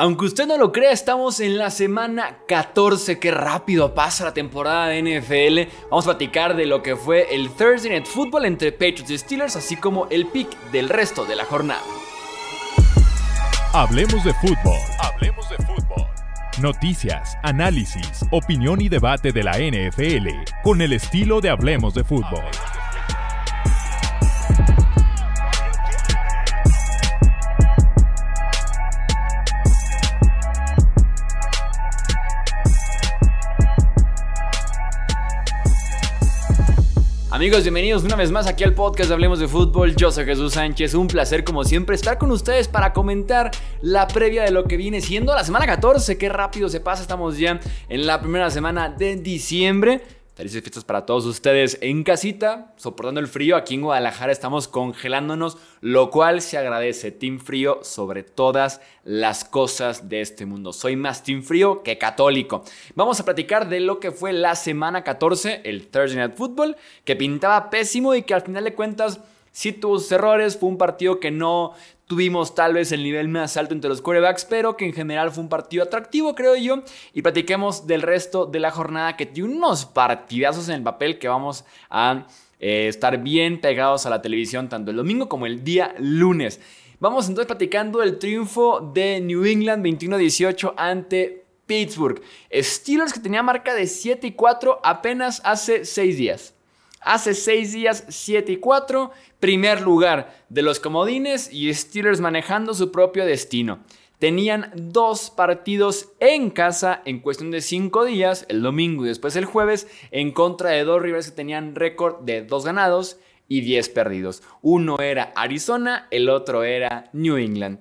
Aunque usted no lo crea, estamos en la semana 14. Qué rápido pasa la temporada de NFL. Vamos a platicar de lo que fue el Thursday Night Football entre Patriots y Steelers, así como el pick del resto de la jornada. Hablemos de fútbol. Hablemos de fútbol. Noticias, análisis, opinión y debate de la NFL con el estilo de Hablemos de fútbol. Amigos, bienvenidos una vez más aquí al podcast de Hablemos de Fútbol. Yo soy Jesús Sánchez. Un placer, como siempre, estar con ustedes para comentar la previa de lo que viene siendo la semana 14. Qué rápido se pasa. Estamos ya en la primera semana de diciembre. Felices fiestas para todos ustedes en casita, soportando el frío. Aquí en Guadalajara estamos congelándonos, lo cual se agradece. Team Frío sobre todas las cosas de este mundo. Soy más Team Frío que católico. Vamos a platicar de lo que fue la semana 14, el Thursday Night Football, que pintaba pésimo y que al final de cuentas sí tuvo sus errores. Fue un partido que no tuvimos tal vez el nivel más alto entre los quarterbacks, pero que en general fue un partido atractivo, creo yo. Y platiquemos del resto de la jornada que tiene unos partidazos en el papel que vamos a eh, estar bien pegados a la televisión tanto el domingo como el día lunes. Vamos entonces platicando del triunfo de New England 21-18 ante Pittsburgh. Steelers que tenía marca de 7 y 4 apenas hace 6 días. Hace 6 días 7 y 4 primer lugar de los comodines y Steelers manejando su propio destino. Tenían dos partidos en casa en cuestión de cinco días, el domingo y después el jueves, en contra de dos rivales que tenían récord de dos ganados y 10 perdidos. Uno era Arizona, el otro era New England.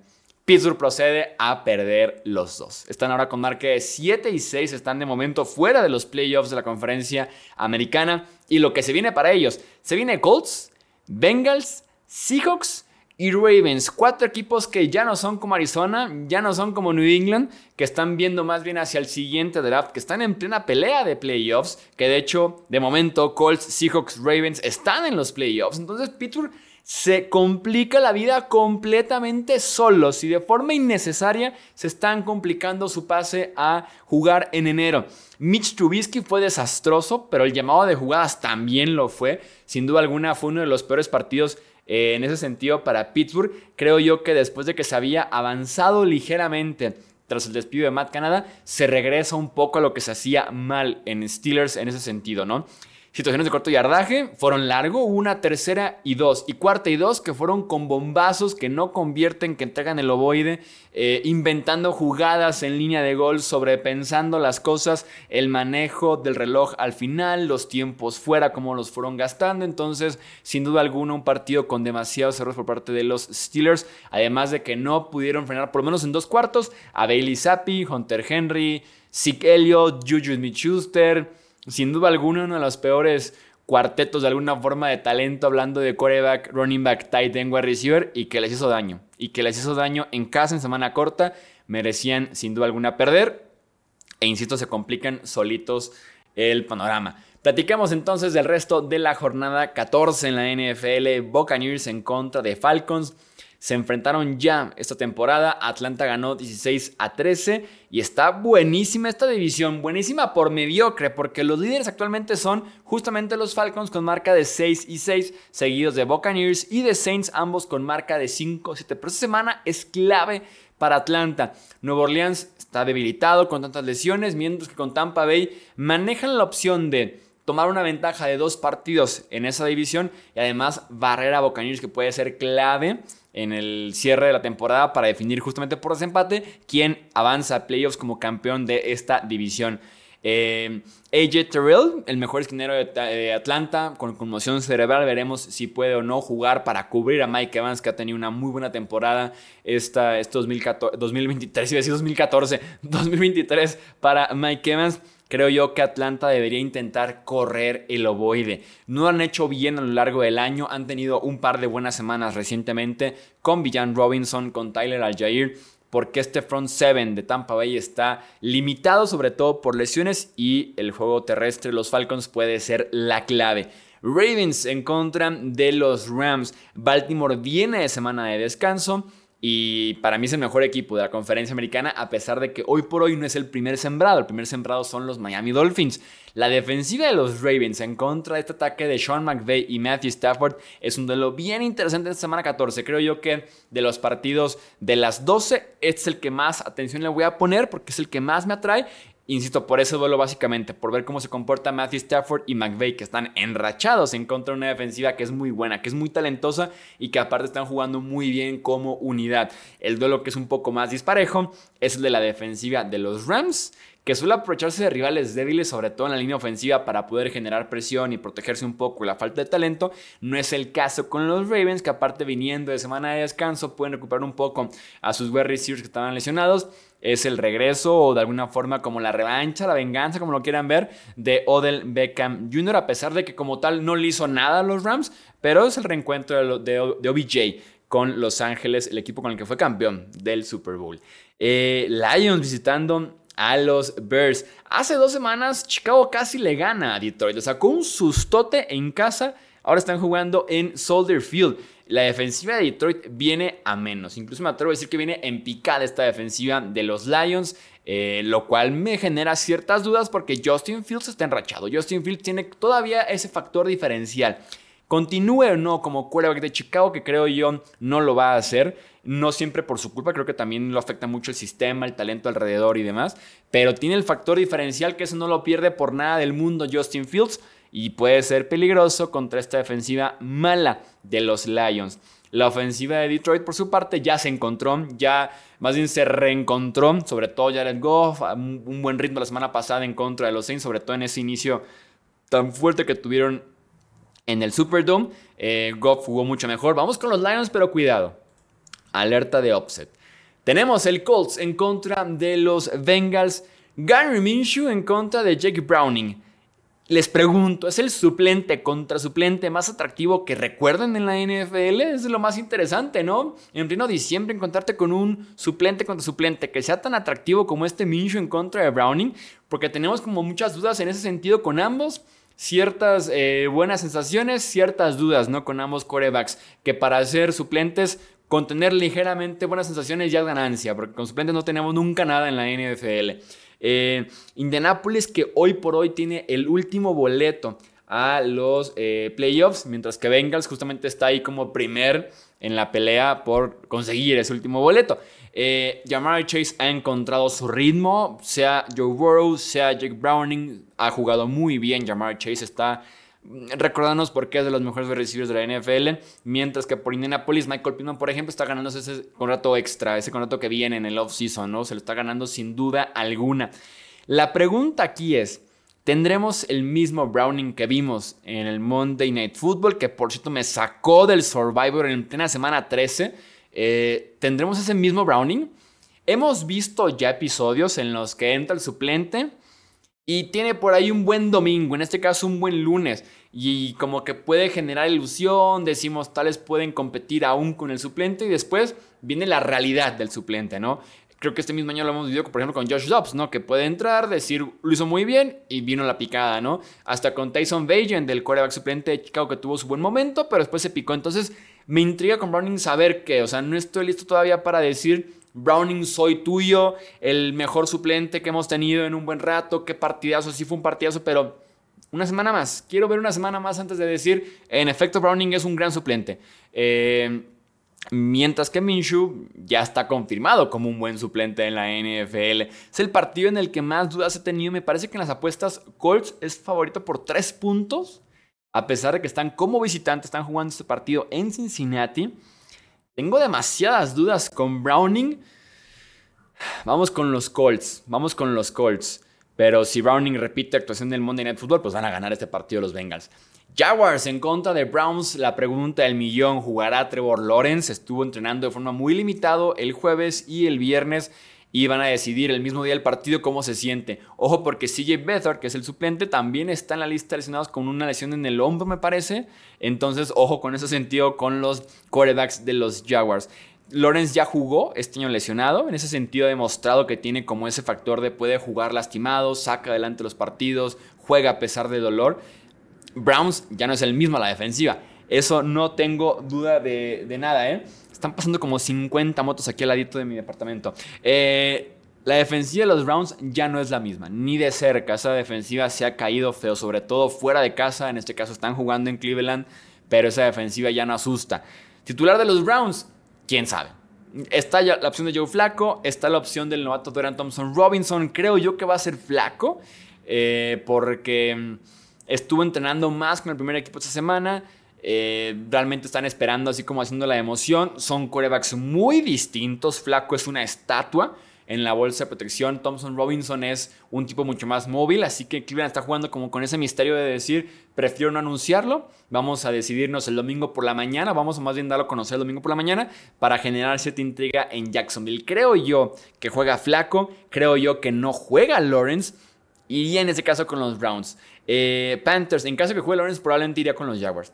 Pittsburgh procede a perder los dos. Están ahora con marca de 7 y 6, están de momento fuera de los playoffs de la conferencia americana. Y lo que se viene para ellos, se viene Colts, Bengals, Seahawks y Ravens. Cuatro equipos que ya no son como Arizona, ya no son como New England, que están viendo más bien hacia el siguiente draft, que están en plena pelea de playoffs, que de hecho, de momento, Colts, Seahawks, Ravens están en los playoffs. Entonces, Pittsburgh se complica la vida completamente solos y de forma innecesaria se están complicando su pase a jugar en enero. Mitch Trubisky fue desastroso, pero el llamado de jugadas también lo fue. Sin duda alguna fue uno de los peores partidos eh, en ese sentido para Pittsburgh. Creo yo que después de que se había avanzado ligeramente tras el despido de Matt Canada, se regresa un poco a lo que se hacía mal en Steelers en ese sentido, ¿no? Situaciones de corto yardaje fueron largo, una tercera y dos, y cuarta y dos que fueron con bombazos que no convierten, que entregan el ovoide, eh, inventando jugadas en línea de gol, sobrepensando las cosas, el manejo del reloj al final, los tiempos fuera, cómo los fueron gastando. Entonces, sin duda alguna, un partido con demasiados errores por parte de los Steelers, además de que no pudieron frenar, por lo menos en dos cuartos, a Bailey Zappi, Hunter Henry, Zeke Elliott, Juju Smith-Schuster sin duda alguna uno de los peores cuartetos de alguna forma de talento hablando de quarterback, running back, tight end, wide receiver y que les hizo daño. Y que les hizo daño en casa en semana corta. Merecían sin duda alguna perder. E insisto, se complican solitos el panorama. Platicamos entonces del resto de la jornada 14 en la NFL. Buccaneers en contra de Falcons se enfrentaron ya esta temporada. Atlanta ganó 16 a 13 y está buenísima esta división, buenísima por mediocre, porque los líderes actualmente son justamente los Falcons con marca de 6 y 6, seguidos de Buccaneers y de Saints, ambos con marca de 5 7. Pero esta semana es clave para Atlanta. Nuevo Orleans está debilitado con tantas lesiones, mientras que con Tampa Bay manejan la opción de tomar una ventaja de dos partidos en esa división y además barrer a Buccaneers que puede ser clave en el cierre de la temporada para definir justamente por desempate quién avanza a playoffs como campeón de esta división. Eh, AJ Terrell, el mejor esquinero de, Atlanta, con conmoción cerebral, veremos si puede o no jugar para cubrir a Mike Evans, que ha tenido una muy buena temporada esta, este 2014, 2023, iba a decir 2014, 2023 para Mike Evans. Creo yo que Atlanta debería intentar correr el ovoide. No han hecho bien a lo largo del año, han tenido un par de buenas semanas recientemente con Villan Robinson, con Tyler Aljair, porque este front seven de Tampa Bay está limitado sobre todo por lesiones y el juego terrestre, los Falcons puede ser la clave. Ravens en contra de los Rams. Baltimore viene de semana de descanso. Y para mí es el mejor equipo de la conferencia americana, a pesar de que hoy por hoy no es el primer sembrado. El primer sembrado son los Miami Dolphins. La defensiva de los Ravens en contra de este ataque de Sean McVay y Matthew Stafford es un duelo bien interesante esta semana 14. Creo yo que de los partidos de las 12, este es el que más atención le voy a poner porque es el que más me atrae. Insisto, por ese duelo básicamente, por ver cómo se comporta Matthew Stafford y McVay, que están enrachados en contra de una defensiva que es muy buena, que es muy talentosa y que aparte están jugando muy bien como unidad. El duelo que es un poco más disparejo es el de la defensiva de los Rams, que suele aprovecharse de rivales débiles, sobre todo en la línea ofensiva, para poder generar presión y protegerse un poco la falta de talento. No es el caso con los Ravens, que aparte viniendo de semana de descanso, pueden recuperar un poco a sus wide receivers que estaban lesionados es el regreso o de alguna forma como la revancha, la venganza, como lo quieran ver, de Odell Beckham Jr., a pesar de que como tal no le hizo nada a los Rams, pero es el reencuentro de, OBJ con Los Ángeles, el equipo con el que fue campeón del Super Bowl. Eh, Lions visitando a los Bears. Hace dos semanas Chicago casi le gana a Detroit, le sacó un sustote en casa, ahora están jugando en Soldier Field la defensiva de Detroit viene a menos. Incluso me atrevo a decir que viene en picada esta defensiva de los Lions. Eh, lo cual me genera ciertas dudas porque Justin Fields está enrachado. Justin Fields tiene todavía ese factor diferencial. Continúe o no como quarterback de Chicago, que creo yo no lo va a hacer. No siempre por su culpa, creo que también lo afecta mucho el sistema, el talento alrededor y demás. Pero tiene el factor diferencial que eso no lo pierde por nada del mundo Justin Fields y puede ser peligroso contra esta defensiva mala de los Lions. La ofensiva de Detroit, por su parte, ya se encontró, ya más bien se reencontró, sobre todo Jared Goff, un buen ritmo la semana pasada en contra de los Saints, sobre todo en ese inicio tan fuerte que tuvieron en el Superdome. Eh, Goff jugó mucho mejor. Vamos con los Lions, pero cuidado. Alerta de offset. Tenemos el Colts en contra de los Bengals. Gary Minshew en contra de Jake Browning. Les pregunto, ¿es el suplente contra suplente más atractivo que recuerden en la NFL? Es lo más interesante, ¿no? En pleno diciembre encontrarte con un suplente contra suplente que sea tan atractivo como este Minshew en contra de Browning, porque tenemos como muchas dudas en ese sentido con ambos. Ciertas eh, buenas sensaciones, ciertas dudas, ¿no? Con ambos corebacks, que para ser suplentes con tener ligeramente buenas sensaciones ya es ganancia, porque con suplentes no tenemos nunca nada en la NFL. Eh, Indianapolis que hoy por hoy tiene el último boleto a los eh, playoffs, mientras que Bengals justamente está ahí como primer en la pelea por conseguir ese último boleto. Eh, Jamar Chase ha encontrado su ritmo, sea Joe Burrow, sea Jake Browning, ha jugado muy bien. Jamar Chase está Recordándonos por qué es de los mejores receivers de la NFL. Mientras que por Indianapolis, Michael Pittman, por ejemplo, está ganando ese contrato extra, ese contrato que viene en el off-season, ¿no? Se lo está ganando sin duda alguna. La pregunta aquí es: ¿tendremos el mismo Browning que vimos en el Monday Night Football? Que por cierto me sacó del Survivor en plena semana 13. Eh, ¿Tendremos ese mismo Browning? Hemos visto ya episodios en los que entra el suplente y tiene por ahí un buen domingo, en este caso un buen lunes, y como que puede generar ilusión, decimos tales pueden competir aún con el suplente y después viene la realidad del suplente, ¿no? Creo que este mismo año lo hemos vivido, por ejemplo, con Josh Dobbs, ¿no? Que puede entrar, decir, lo hizo muy bien y vino la picada, ¿no? Hasta con Tyson Bagent, del quarterback suplente de Chicago, que tuvo su buen momento, pero después se picó. Entonces, me intriga con Browning saber que, o sea, no estoy listo todavía para decir Browning, soy tuyo, el mejor suplente que hemos tenido en un buen rato, qué partidazo, sí fue un partidazo, pero una semana más. Quiero ver una semana más antes de decir, en efecto, Browning es un gran suplente. Eh, mientras que Minshew ya está confirmado como un buen suplente en la NFL. Es el partido en el que más dudas he tenido. Me parece que en las apuestas Colts es favorito por tres puntos. A pesar de que están como visitantes, están jugando este partido en Cincinnati. Tengo demasiadas dudas con Browning. Vamos con los Colts. Vamos con los Colts. Pero si Browning repite actuación del Monday Night Football, pues van a ganar este partido los Bengals. Jaguars en contra de Browns. La pregunta del millón: ¿jugará Trevor Lawrence? Estuvo entrenando de forma muy limitada el jueves y el viernes y van a decidir el mismo día del partido cómo se siente. Ojo porque CJ Beathard, que es el suplente, también está en la lista de lesionados con una lesión en el hombro, me parece. Entonces, ojo con ese sentido con los quarterbacks de los Jaguars. Lawrence ya jugó este año lesionado, en ese sentido ha demostrado que tiene como ese factor de puede jugar lastimado, saca adelante los partidos, juega a pesar de dolor. Browns ya no es el mismo a la defensiva. Eso no tengo duda de, nada, ¿eh? Están pasando como 50 motos aquí al ladito de mi departamento. Eh, la defensiva de los Browns ya no es la misma, ni de cerca. Esa defensiva se ha caído feo, sobre todo fuera de casa. En este caso están jugando en Cleveland, pero esa defensiva ya no asusta. Titular de los Browns, quién sabe. Está la opción de Joe Flaco, está la opción del novato Dorian Thompson Robinson. Creo yo que va a ser Flaco, eh, porque mm, estuvo entrenando más con el primer equipo esta semana. Eh, realmente están esperando, así como haciendo la emoción. Son corebacks muy distintos. Flaco es una estatua en la bolsa de protección. Thompson Robinson es un tipo mucho más móvil, así que Cleveland está jugando como con ese misterio de decir, prefiero no anunciarlo, vamos a decidirnos el domingo por la mañana, vamos a más bien darlo a conocer el domingo por la mañana para generar cierta intriga en Jacksonville. Creo yo que juega flaco, creo yo que no juega Lawrence. Y en ese caso con los Browns. Eh, Panthers, en caso que juegue Lawrence, probablemente iría con los Jaguars.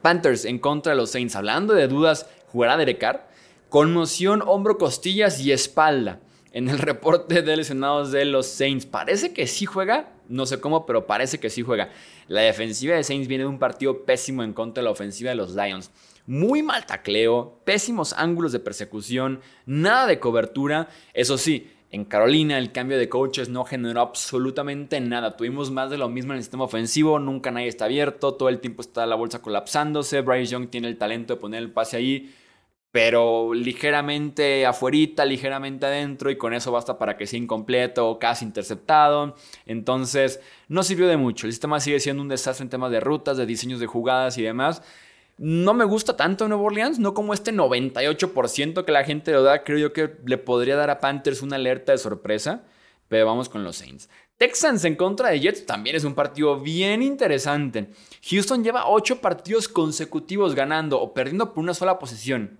Panthers en contra de los Saints. Hablando de dudas, ¿jugará Derek Carr? Conmoción, hombro, costillas y espalda. En el reporte de lesionados de los Saints. Parece que sí juega. No sé cómo, pero parece que sí juega. La defensiva de Saints viene de un partido pésimo en contra de la ofensiva de los Lions. Muy mal tacleo, pésimos ángulos de persecución, nada de cobertura. Eso sí, en Carolina el cambio de coaches no generó absolutamente nada. Tuvimos más de lo mismo en el sistema ofensivo, nunca nadie está abierto, todo el tiempo está la bolsa colapsándose. Bryce Young tiene el talento de poner el pase ahí pero ligeramente afuerita, ligeramente adentro y con eso basta para que sea incompleto o casi interceptado. Entonces no sirvió de mucho. El sistema sigue siendo un desastre en temas de rutas, de diseños de jugadas y demás. No me gusta tanto Nuevo Orleans, no como este 98% que la gente lo da. Creo yo que le podría dar a Panthers una alerta de sorpresa, pero vamos con los Saints. Texans en contra de Jets también es un partido bien interesante. Houston lleva 8 partidos consecutivos ganando o perdiendo por una sola posición.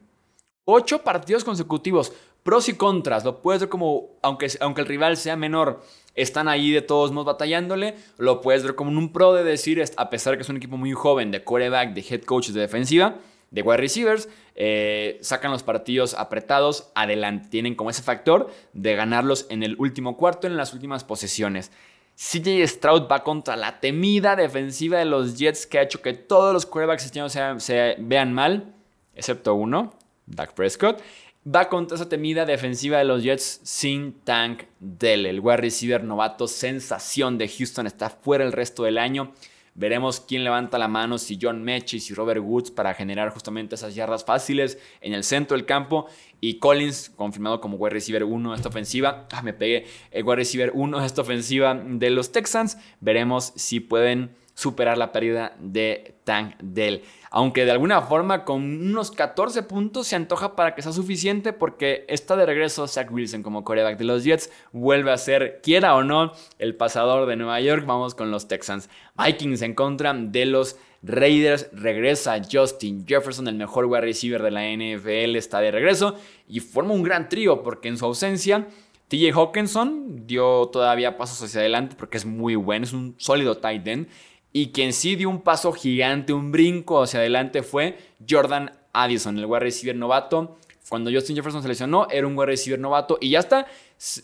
Ocho partidos consecutivos, pros y contras. Lo puedes ver como, aunque, aunque el rival sea menor, están ahí de todos modos batallándole. Lo puedes ver como un pro de decir, a pesar que es un equipo muy joven de quarterback, de head coaches de defensiva, de wide receivers, eh, sacan los partidos apretados adelante. Tienen como ese factor de ganarlos en el último cuarto, en las últimas posesiones. CJ Stroud va contra la temida defensiva de los Jets que ha hecho que todos los quarterbacks este se, se vean mal, excepto uno, Dak Prescott, va contra esa temida defensiva de los Jets sin Tank Dell. El wide receiver novato sensación de Houston está fuera el resto del año. Veremos quién levanta la mano, si John Mechis y Robert Woods para generar justamente esas yardas fáciles en el centro del campo. Y Collins, confirmado como wide receiver 1 de esta ofensiva. Ah, me pegué. El wide receiver 1 de esta ofensiva de los Texans. Veremos si pueden superar la pérdida de Tank Dell. Aunque de alguna forma con unos 14 puntos se antoja para que sea suficiente porque está de regreso Zach Wilson como coreback de los Jets. Vuelve a ser, quiera o no, el pasador de Nueva York. Vamos con los Texans. Vikings en contra de los Raiders. Regresa Justin Jefferson, el mejor wide receiver de la NFL, está de regreso y forma un gran trío porque en su ausencia... TJ Hawkinson dio todavía pasos hacia adelante porque es muy bueno, es un sólido tight end. Y quien sí dio un paso gigante, un brinco hacia adelante fue Jordan Addison, el wide receiver novato. Cuando Justin Jefferson se lesionó, era un wide receiver novato y ya está,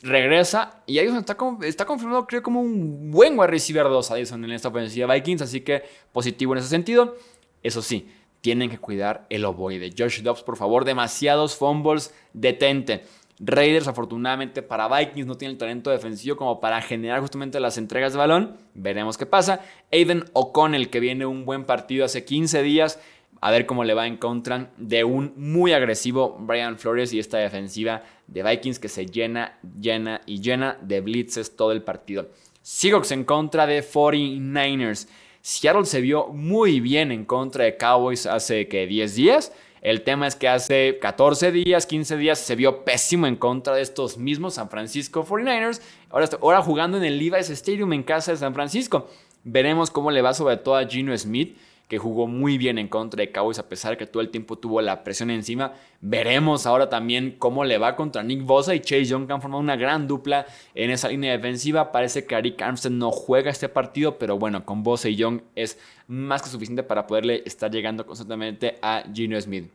regresa. Y Addison está, confirmado, creo, como un buen wide receiver 2 Addison en esta ofensiva Vikings, así que positivo en ese sentido. Eso sí, tienen que cuidar el ovoide. Josh Dobbs, por favor, demasiados fumbles, detente. Raiders, afortunadamente para Vikings, no tiene el talento defensivo como para generar justamente las entregas de balón. Veremos qué pasa. Aiden O'Connell, que viene un buen partido hace 15 días. A ver cómo le va en contra de un muy agresivo Brian Flores y esta defensiva de Vikings que se llena, llena y llena de blitzes todo el partido. Seahawks en contra de 49ers. Seattle se vio muy bien en contra de Cowboys hace que 10 días. El tema es que hace 14 días, 15 días se vio pésimo en contra de estos mismos San Francisco 49ers. Ahora, ahora jugando en el Levi's Stadium en casa de San Francisco. Veremos cómo le va sobre todo a Gino Smith, que jugó muy bien en contra de Cowboys a pesar que todo el tiempo tuvo la presión encima. Veremos ahora también cómo le va contra Nick Bosa y Chase Young, que han formado una gran dupla en esa línea defensiva. Parece que Arik Armstead no juega este partido, pero bueno, con Bosa y Young es más que suficiente para poderle estar llegando constantemente a Gino Smith.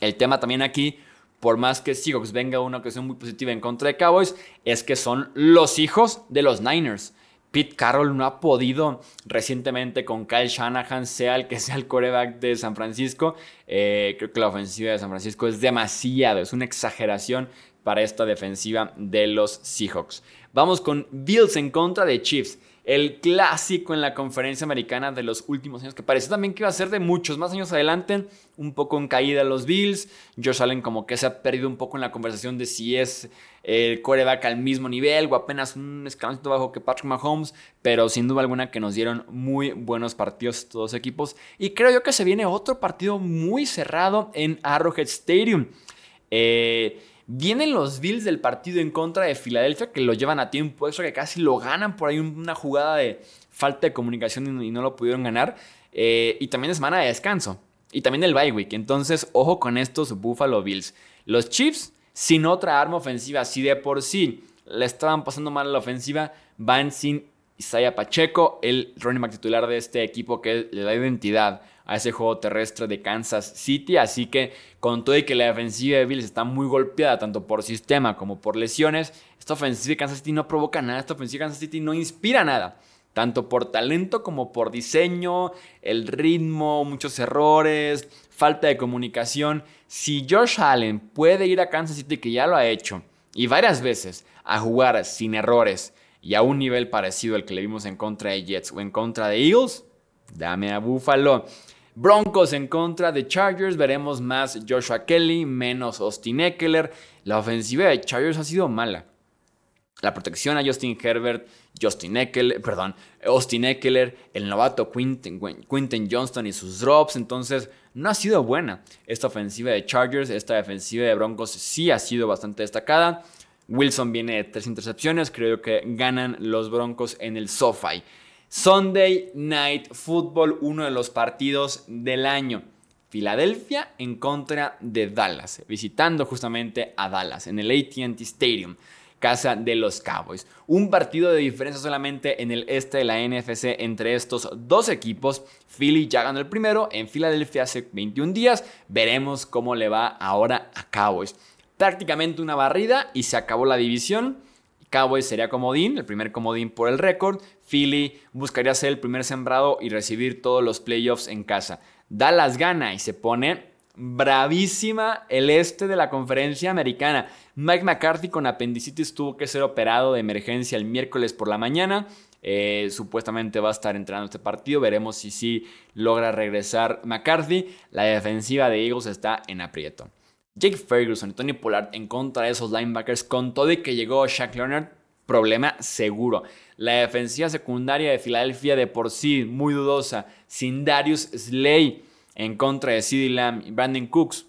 El tema también aquí, por más que Seahawks venga una ocasión muy positiva en contra de Cowboys, es que son los hijos de los Niners. Pete Carroll no ha podido recientemente con Kyle Shanahan, sea el que sea el coreback de San Francisco. Eh, creo que la ofensiva de San Francisco es demasiado, es una exageración para esta defensiva de los Seahawks. Vamos con Bills en contra de Chiefs el clásico en la conferencia americana de los últimos años, que parecía también que iba a ser de muchos. Más años adelante, un poco en caída los Bills, Josh Allen como que se ha perdido un poco en la conversación de si es el coreback al mismo nivel o apenas un escalón bajo que Patrick Mahomes, pero sin duda alguna que nos dieron muy buenos partidos todos equipos. Y creo yo que se viene otro partido muy cerrado en Arrowhead Stadium. Eh, Vienen los Bills del partido en contra de Filadelfia que lo llevan a tiempo eso que casi lo ganan por ahí una jugada de falta de comunicación y no lo pudieron ganar. Eh, y también es semana de descanso. Y también el bye week. Entonces, ojo con estos Buffalo Bills. Los Chiefs, sin otra arma ofensiva, si de por sí le estaban pasando mal la ofensiva, van sin Isaiah Pacheco, el running back titular de este equipo que le da identidad a ese juego terrestre de Kansas City. Así que con todo y que la defensiva de Bills está muy golpeada tanto por sistema como por lesiones, esta ofensiva de Kansas City no provoca nada, esta ofensiva de Kansas City no inspira nada. Tanto por talento como por diseño, el ritmo, muchos errores, falta de comunicación. Si Josh Allen puede ir a Kansas City, que ya lo ha hecho, y varias veces, a jugar sin errores y a un nivel parecido al que le vimos en contra de Jets o en contra de Eagles, dame a Buffalo. Broncos en contra de Chargers, veremos más Joshua Kelly, menos Austin Eckler. La ofensiva de Chargers ha sido mala. La protección a Justin Herbert, Justin Eckler, perdón, Austin Eckler, el novato Quinton, Johnston y sus drops, entonces no ha sido buena esta ofensiva de Chargers, esta defensiva de Broncos sí ha sido bastante destacada. Wilson viene de tres intercepciones, creo que ganan los Broncos en el SoFi. Sunday Night Football, uno de los partidos del año. Filadelfia en contra de Dallas, visitando justamente a Dallas en el ATT Stadium, casa de los Cowboys. Un partido de diferencia solamente en el este de la NFC entre estos dos equipos. Philly ya ganó el primero en Filadelfia hace 21 días. Veremos cómo le va ahora a Cowboys. Prácticamente una barrida y se acabó la división. Cowboys sería comodín, el primer comodín por el récord. Philly buscaría ser el primer sembrado y recibir todos los playoffs en casa. Dallas gana y se pone bravísima el este de la conferencia americana. Mike McCarthy con apendicitis tuvo que ser operado de emergencia el miércoles por la mañana. Eh, supuestamente va a estar entrenando este partido. Veremos si sí logra regresar McCarthy. La defensiva de Eagles está en aprieto. Jake Ferguson y Tony Pollard en contra de esos linebackers con todo y que llegó Shaq Leonard, problema seguro. La defensiva secundaria de Filadelfia de por sí muy dudosa, sin Darius Slay en contra de CeeDee Lamb y Brandon Cooks,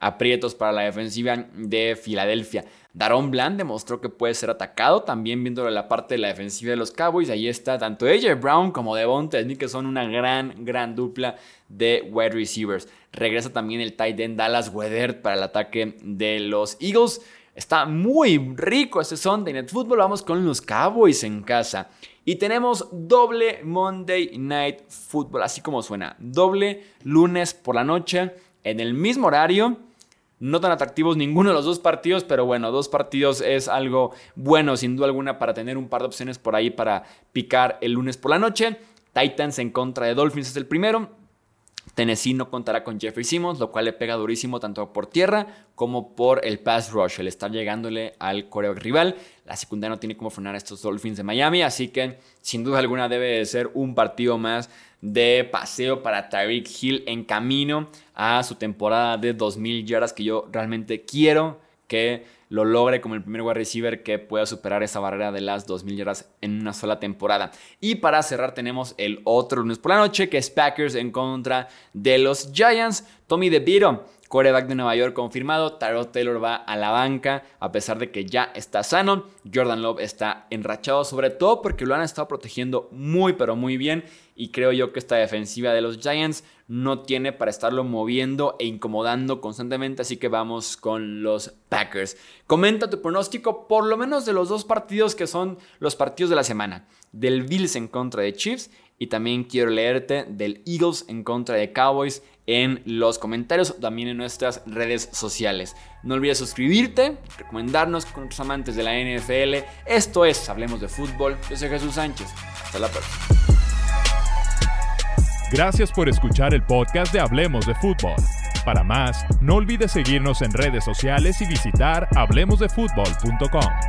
aprietos para la defensiva de Filadelfia. Daron Bland demostró que puede ser atacado, también viendo la parte de la defensiva de los Cowboys. Ahí está tanto AJ Brown como Devonta Smith, que son una gran, gran dupla de wide receivers. Regresa también el tight end Dallas Weather para el ataque de los Eagles. Está muy rico este Sunday Night Football. Vamos con los Cowboys en casa. Y tenemos doble Monday Night Football, así como suena. Doble lunes por la noche en el mismo horario no tan atractivos ninguno de los dos partidos, pero bueno, dos partidos es algo bueno sin duda alguna para tener un par de opciones por ahí para picar el lunes por la noche. Titans en contra de Dolphins es el primero. Tennessee no contará con Jeffrey Simmons, lo cual le pega durísimo tanto por tierra como por el pass rush, el estar llegándole al coreo rival. La secundaria no tiene cómo frenar a estos Dolphins de Miami, así que sin duda alguna debe de ser un partido más de paseo para Tyreek Hill en camino a su temporada de 2.000 yardas que yo realmente quiero que lo logre como el primer wide receiver que pueda superar esa barrera de las 2.000 yardas en una sola temporada. Y para cerrar tenemos el otro lunes por la noche que es Packers en contra de los Giants. Tommy DeVito Coreback de Nueva York confirmado. Tyrod Taylor va a la banca a pesar de que ya está sano. Jordan Love está enrachado, sobre todo porque lo han estado protegiendo muy, pero muy bien. Y creo yo que esta defensiva de los Giants no tiene para estarlo moviendo e incomodando constantemente. Así que vamos con los Packers. Comenta tu pronóstico, por lo menos de los dos partidos que son los partidos de la semana: del Bills en contra de Chiefs y también quiero leerte del Eagles en contra de Cowboys en los comentarios, también en nuestras redes sociales. No olvides suscribirte, recomendarnos con otros amantes de la NFL. Esto es Hablemos de Fútbol. Yo soy Jesús Sánchez. Hasta la próxima. Gracias por escuchar el podcast de Hablemos de Fútbol. Para más, no olvides seguirnos en redes sociales y visitar hablemosdefutbol.com.